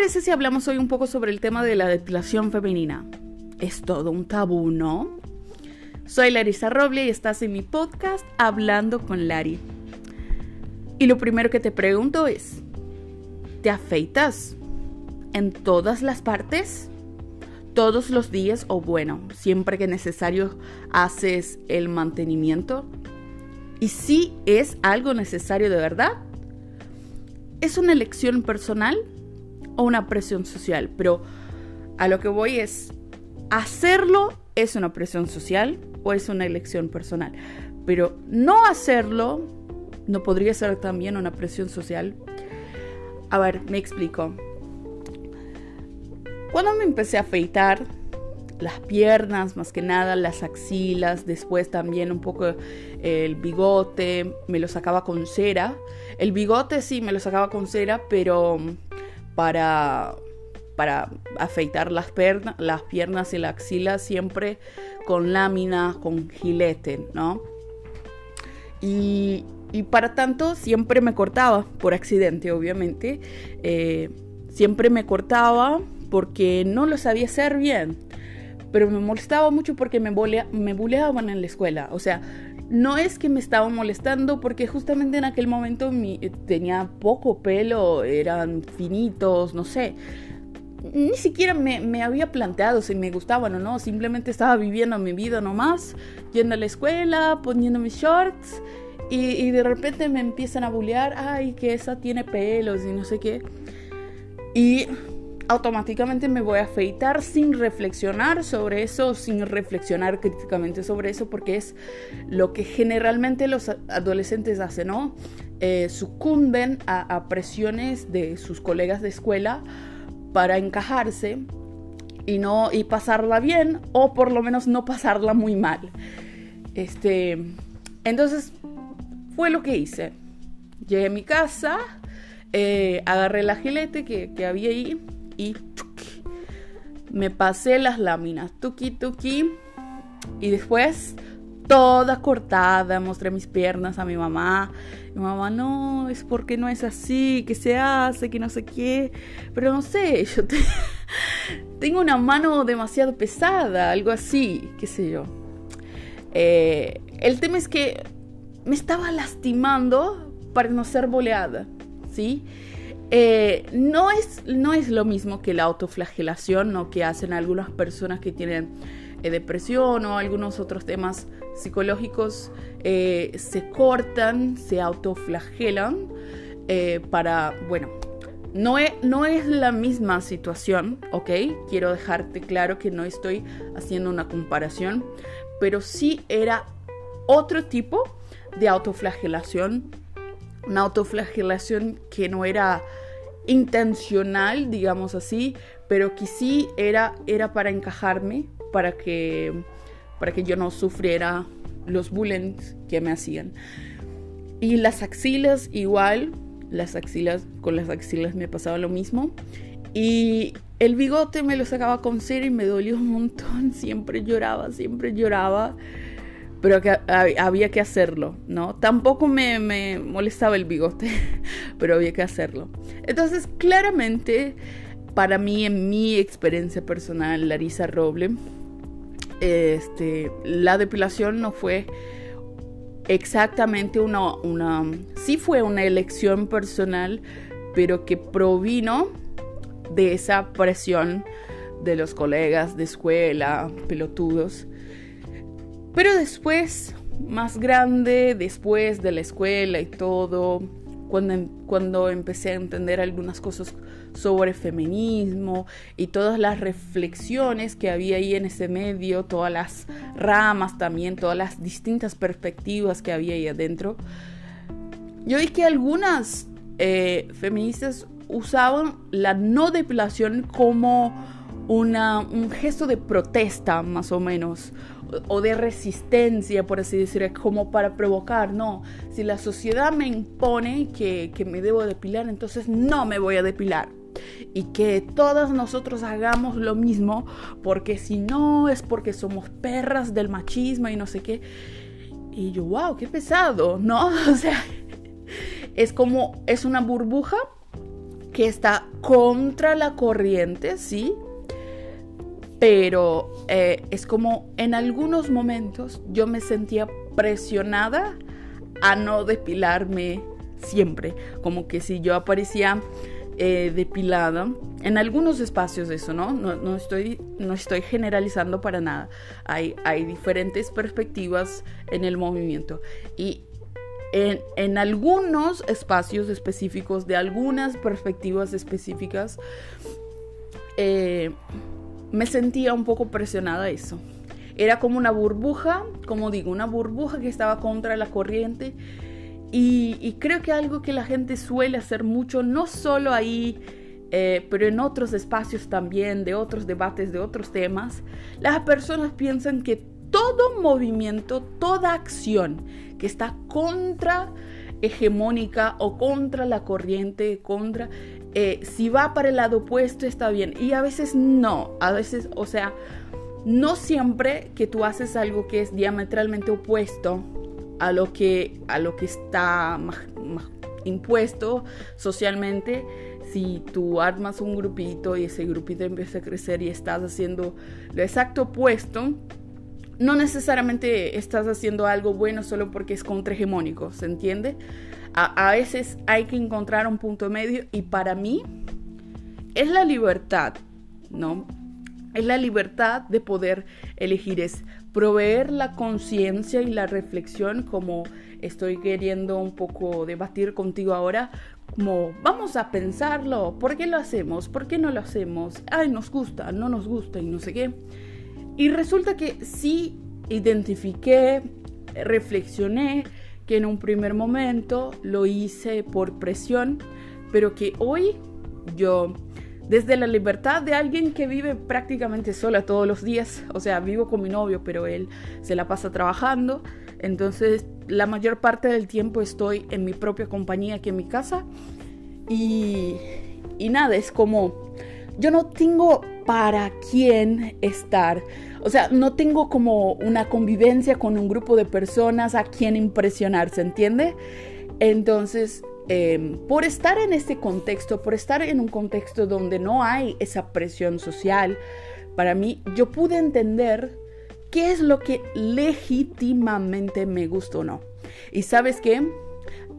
parece si hablamos hoy un poco sobre el tema de la depilación femenina? Es todo un tabú, ¿no? Soy Larisa Roble y estás en mi podcast Hablando con Lari. Y lo primero que te pregunto es, ¿te afeitas en todas las partes? ¿Todos los días o bueno, siempre que necesario haces el mantenimiento? ¿Y si es algo necesario de verdad? ¿Es una elección personal? O una presión social, pero a lo que voy es, hacerlo es una presión social o es una elección personal, pero no hacerlo no podría ser también una presión social. A ver, me explico. Cuando me empecé a afeitar las piernas, más que nada las axilas, después también un poco el bigote, me lo sacaba con cera. El bigote sí me lo sacaba con cera, pero para, para afeitar las, piernas y la axila siempre con láminas, con gilete, ¿no? Y, para tanto siempre me cortaba, por accidente obviamente, eh, siempre me cortaba porque no lo sabía hacer bien, pero me molestaba mucho porque me, me buleaban en la escuela, o sea, no es que me estaba molestando porque justamente en aquel momento eh, tenía poco pelo, eran finitos, no sé. Ni siquiera me, había planteado si me gustaban o no, simplemente estaba viviendo mi vida nomás, yendo a la escuela, poniendo mis shorts y, y de repente me empiezan a bullear, ay, que esa tiene pelos y no sé qué. Y automáticamente me voy a afeitar sin reflexionar sobre eso, sin reflexionar críticamente sobre eso, porque es lo que generalmente los adolescentes hacen, ¿no? Eh, sucumben a, presiones de sus colegas de escuela para encajarse y no y pasarla bien o por lo menos no pasarla muy mal. Este, entonces fue lo que hice. Llegué a mi casa, eh, agarré el agilete que, que había ahí y me pasé las láminas, tuki tuki, y después toda cortada, mostré mis piernas a mi mamá. Mi mamá, no, es porque no es así, que se hace, que no sé qué. Pero no sé, yo tengo una mano demasiado pesada, algo así, qué sé yo. Eh, el tema es que me estaba lastimando para no ser boleada, ¿sí? Eh, no, es, no es lo mismo que la autoflagelación ¿no? que hacen algunas personas que tienen eh, depresión o algunos otros temas psicológicos. Eh, se cortan, se autoflagelan para, bueno, no es, no es la misma situación, ¿ok? Quiero dejarte claro que no estoy haciendo una comparación, pero sí era otro tipo de autoflagelación una autoflagelación que no era intencional, digamos así, pero que sí era, era para encajarme, para que, para que yo no sufriera los bullying que me hacían. Y las axilas igual, las axilas, con las axilas me pasaba lo mismo. Y el bigote me lo sacaba con cera y me dolió un montón, siempre lloraba, siempre lloraba pero que había que hacerlo, ¿no? Tampoco me, molestaba el bigote, pero había que hacerlo. Entonces, claramente, para mí, en mi experiencia personal, Larisa Roble, este, la depilación no fue exactamente una, una, sí fue una elección personal, pero que provino de esa presión de los colegas de escuela, pelotudos, pero después, más grande, después de la escuela y todo, cuando, em, cuando empecé a entender algunas cosas sobre feminismo y todas las reflexiones que había ahí en ese medio, todas las ramas también, todas las distintas perspectivas que había ahí adentro, yo vi que algunas eh, feministas usaban la no depilación como una, un gesto de protesta, más o menos, o de resistencia, por así decir, como para provocar, no, si la sociedad me impone que, que me debo depilar, entonces no me voy a depilar y que todas nosotros hagamos lo mismo, porque si no es porque somos perras del machismo y no sé qué. Y yo, wow, qué pesado, ¿no? O sea, es como, es una burbuja que está contra la corriente, sí, pero eh, es como en algunos momentos yo me sentía presionada a no depilarme siempre, como que si yo aparecía eh, depilada en algunos espacios eso, ¿no? No, estoy, no estoy generalizando para nada. Hay, hay diferentes perspectivas en el movimiento y en, en, algunos espacios específicos, de algunas perspectivas específicas, eh, me sentía un poco presionada a eso. Era como una burbuja, como digo, una burbuja que estaba contra la corriente. Y, creo que algo que la gente suele hacer mucho, no solo ahí, eh, pero en otros espacios también, de otros debates, de otros temas, las personas piensan que todo movimiento, toda acción que está contra hegemónica o contra la corriente, contra, eh, si va para el lado opuesto está bien. Y a veces no, a veces, o sea, no siempre que tú haces algo que es diametralmente opuesto a lo que, a lo que está impuesto socialmente, si tú armas un grupito y ese grupito empieza a crecer y estás haciendo lo exacto opuesto, no necesariamente estás haciendo algo bueno solo porque es contrahegemónico, ¿se entiende? A, veces hay que encontrar un punto medio y para mí es la libertad, ¿no? Es la libertad de poder elegir, es proveer la conciencia y la reflexión como estoy queriendo un poco debatir contigo ahora, como vamos a pensarlo, ¿por qué lo hacemos? ¿Por qué no lo hacemos? Ay, nos gusta, no nos gusta y no sé qué. Y resulta que sí identifiqué, reflexioné que en un primer momento lo hice por presión, pero que hoy yo, desde la libertad de alguien que vive prácticamente sola todos los días, o sea, vivo con mi novio, pero él se la pasa trabajando, entonces la mayor parte del tiempo estoy en mi propia compañía aquí en mi casa y, y nada, es como, yo no tengo para quién estar. O sea, no tengo como una convivencia con un grupo de personas a quien impresionar, ¿se entiende? Entonces, em, por estar en este contexto, por estar en un contexto donde no hay esa presión social, para mí yo pude entender qué es lo que legítimamente me gusta o no. Y sabes qué?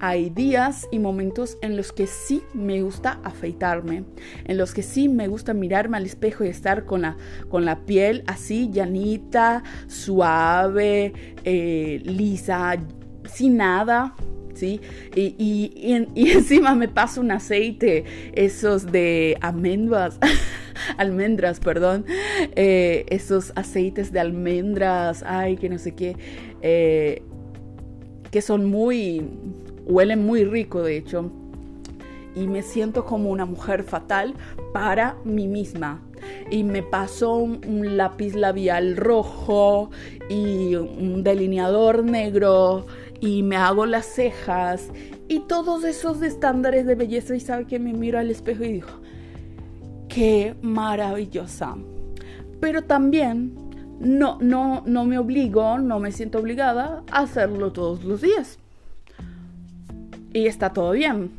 Hay días y momentos en los que sí me gusta afeitarme, en los que sí me gusta mirarme al espejo y estar con la, con la piel así llanita, suave, eh, lisa, sin nada. ¿Sí? Y, y, encima me paso un aceite, esos de almendras, almendras, perdón, eh, esos aceites de almendras, ay, que no sé qué, eh, que son muy, Huele muy rico, de hecho. Y me siento como una mujer fatal para mí misma. Y me paso un, lápiz labial rojo y un delineador negro y me hago las cejas y todos esos estándares de belleza y sabe que me miro al espejo y digo, qué maravillosa. Pero también no, no, no me obligo, no me siento obligada a hacerlo todos los días y está todo bien.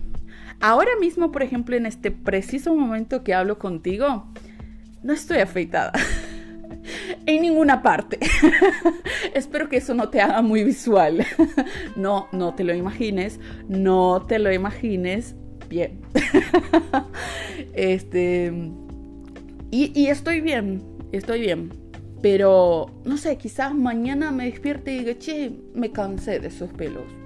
Ahora mismo, por ejemplo, en este preciso momento que hablo contigo, no estoy afeitada. en ninguna parte. Espero que eso no te haga muy visual. no, no te lo imagines. No te lo imagines. Bien. este. Y, y, estoy bien. Estoy bien. Pero, no sé, quizás mañana me despierte y diga, che, me cansé de esos pelos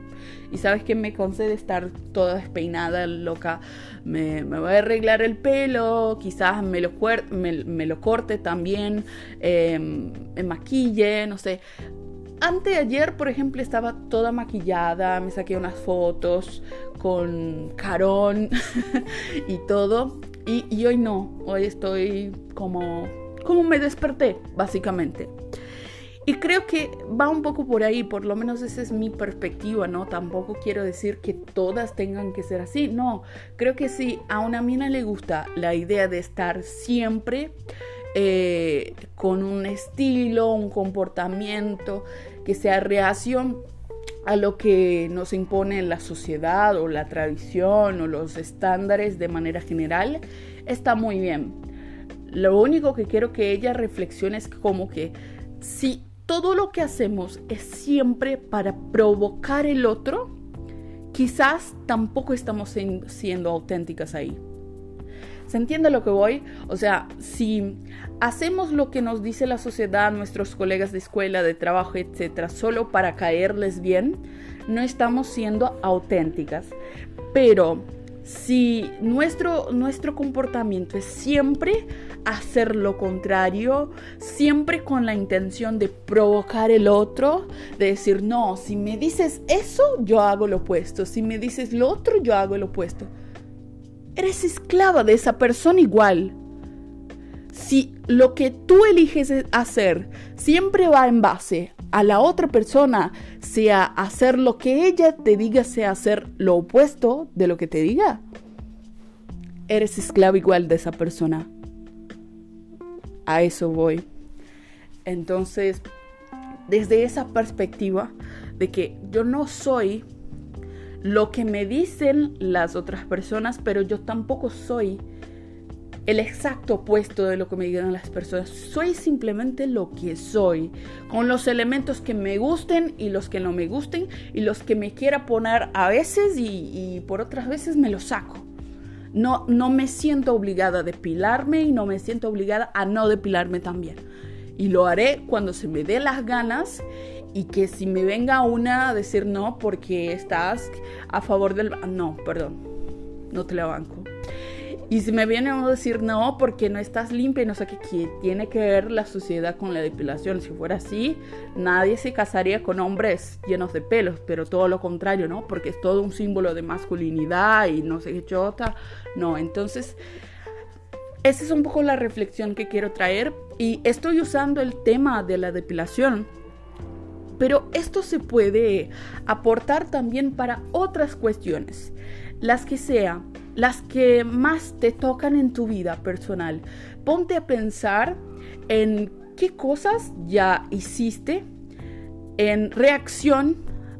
y sabes que me concede estar toda despeinada, loca. Me, voy a arreglar el pelo, quizás me lo, me, lo corte también, em, me maquille, no sé. Anteayer, por ejemplo, estaba toda maquillada, me saqué unas fotos con carón y todo. Y, y hoy no, hoy estoy como, como me desperté, básicamente. Y creo que va un poco por ahí, por lo menos esa es mi perspectiva, ¿no? Tampoco quiero decir que todas tengan que ser así, no. Creo que si a una mina le gusta la idea de estar siempre eh, con un estilo, un comportamiento que sea reacción a lo que nos impone la sociedad o la tradición o los estándares de manera general, está muy bien. Lo único que quiero que ella reflexione es como que si todo lo que hacemos es siempre para provocar el otro, quizás tampoco estamos siendo auténticas ahí. ¿Se entiende lo que voy? O sea, si hacemos lo que nos dice la sociedad, nuestros colegas de escuela, de trabajo, etcétera, solo para caerles bien, no estamos siendo auténticas. Pero si nuestro, nuestro comportamiento es siempre hacer lo contrario, siempre con la intención de provocar el otro, de decir, no, si me dices eso, yo hago lo opuesto, si me dices lo otro, yo hago lo opuesto eres esclava de esa persona igual. Si lo que tú eliges hacer siempre va en base a la otra persona, sea hacer lo que ella te diga, sea hacer lo opuesto de lo que te diga, eres esclavo igual de esa persona. A eso voy. Entonces, desde esa perspectiva de que yo no soy lo que me dicen las otras personas, pero yo tampoco soy el exacto opuesto de lo que me digan las personas. Soy simplemente lo que soy, con los elementos que me gusten y los que no me gusten, y los que me quiera poner a veces y, por otras veces me los saco. No, no me siento obligada a depilarme y no me siento obligada a no depilarme también. Y lo haré cuando se me dé las ganas y que si me venga una a decir no porque estás a favor del... No, perdón, no te la banco. Y si me viene a decir no porque no estás limpia y no sé qué, tiene que ver la sociedad con la depilación. Si fuera así, nadie se casaría con hombres llenos de pelos, pero todo lo contrario, ¿no? Porque es todo un símbolo de masculinidad y no sé qué chota. No, entonces, esa es un poco la reflexión que quiero traer. Y estoy usando el tema de la depilación pero esto se puede aportar también para otras cuestiones, las que sean, las que más te tocan en tu vida personal. Ponte a pensar en qué cosas ya hiciste en reacción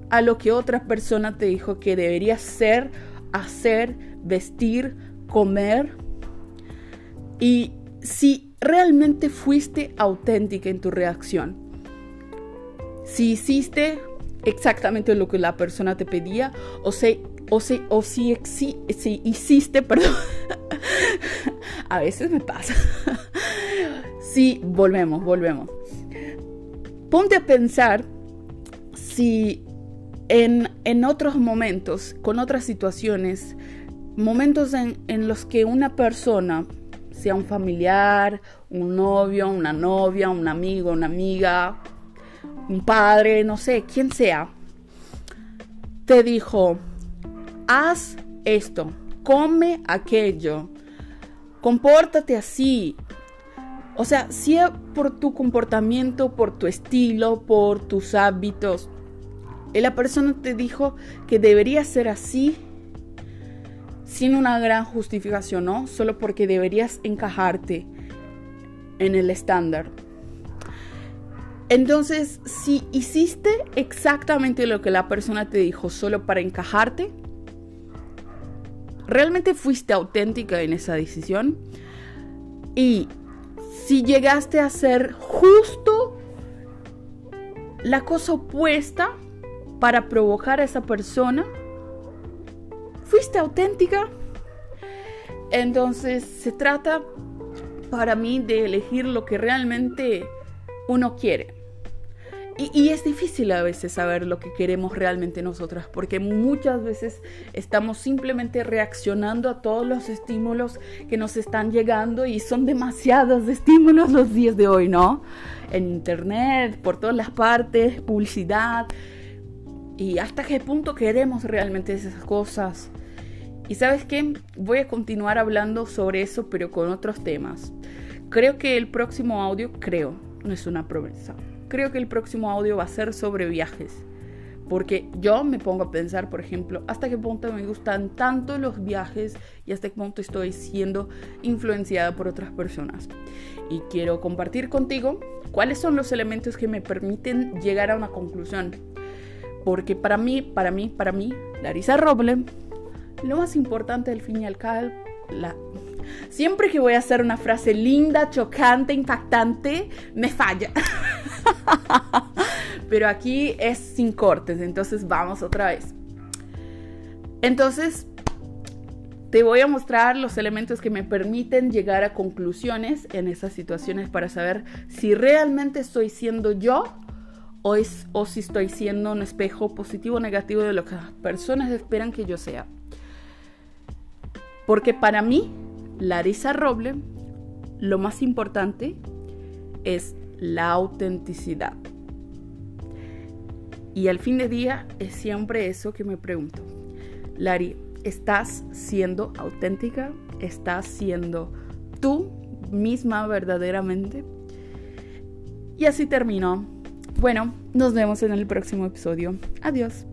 a lo que otra persona te dijo que deberías ser, hacer, vestir, comer. Y si realmente fuiste auténtica en tu reacción si hiciste exactamente lo que la persona te pedía o, si, o, si, o si, hiciste, perdón, a veces me pasa. sí, volvemos, volvemos. Ponte a pensar si en, en, otros momentos, con otras situaciones, momentos en, en los que una persona, sea un familiar, un novio, una novia, un amigo, una amiga, un padre, no sé, quien sea, te dijo, haz esto, come aquello, compórtate así. O sea, si por tu comportamiento, por tu estilo, por tus hábitos, la persona te dijo que debería ser así sin una gran justificación, ¿no? Solo porque deberías encajarte en el estándar. Entonces, si hiciste exactamente lo que la persona te dijo solo para encajarte, ¿realmente fuiste auténtica en esa decisión? Y si llegaste a hacer justo la cosa opuesta para provocar a esa persona, ¿fuiste auténtica? Entonces se trata para mí de elegir lo que realmente uno quiere. Y, es difícil a veces saber lo que queremos realmente nosotras, porque muchas veces estamos simplemente reaccionando a todos los estímulos que nos están llegando y son demasiados estímulos los días de hoy, ¿no? En internet, por todas las partes, publicidad. Y hasta qué punto queremos realmente esas cosas. Y sabes qué, voy a continuar hablando sobre eso, pero con otros temas. Creo que el próximo audio, creo, no es una promesa creo que el próximo audio va a ser sobre viajes. Porque yo me pongo a pensar, por ejemplo, hasta qué punto me gustan tanto los viajes y hasta qué punto estoy siendo influenciada por otras personas. Y quiero compartir contigo cuáles son los elementos que me permiten llegar a una conclusión. Porque para mí, para mí, para mí, Larisa Roble, lo más importante del fin y al cabo, la... siempre que voy a hacer una frase linda, chocante, impactante, me falla. Pero aquí es sin cortes, entonces vamos otra vez. Entonces, te voy a mostrar los elementos que me permiten llegar a conclusiones en esas situaciones para saber si realmente estoy siendo yo o, si estoy siendo un espejo positivo o negativo de lo que las personas esperan que yo sea. Porque para mí, Larisa Roble, lo más importante es la autenticidad. Y al fin de día es siempre eso que me pregunto. Lari, ¿estás siendo auténtica? ¿Estás siendo tú misma verdaderamente? Y así terminó. Bueno, nos vemos en el próximo episodio. Adiós.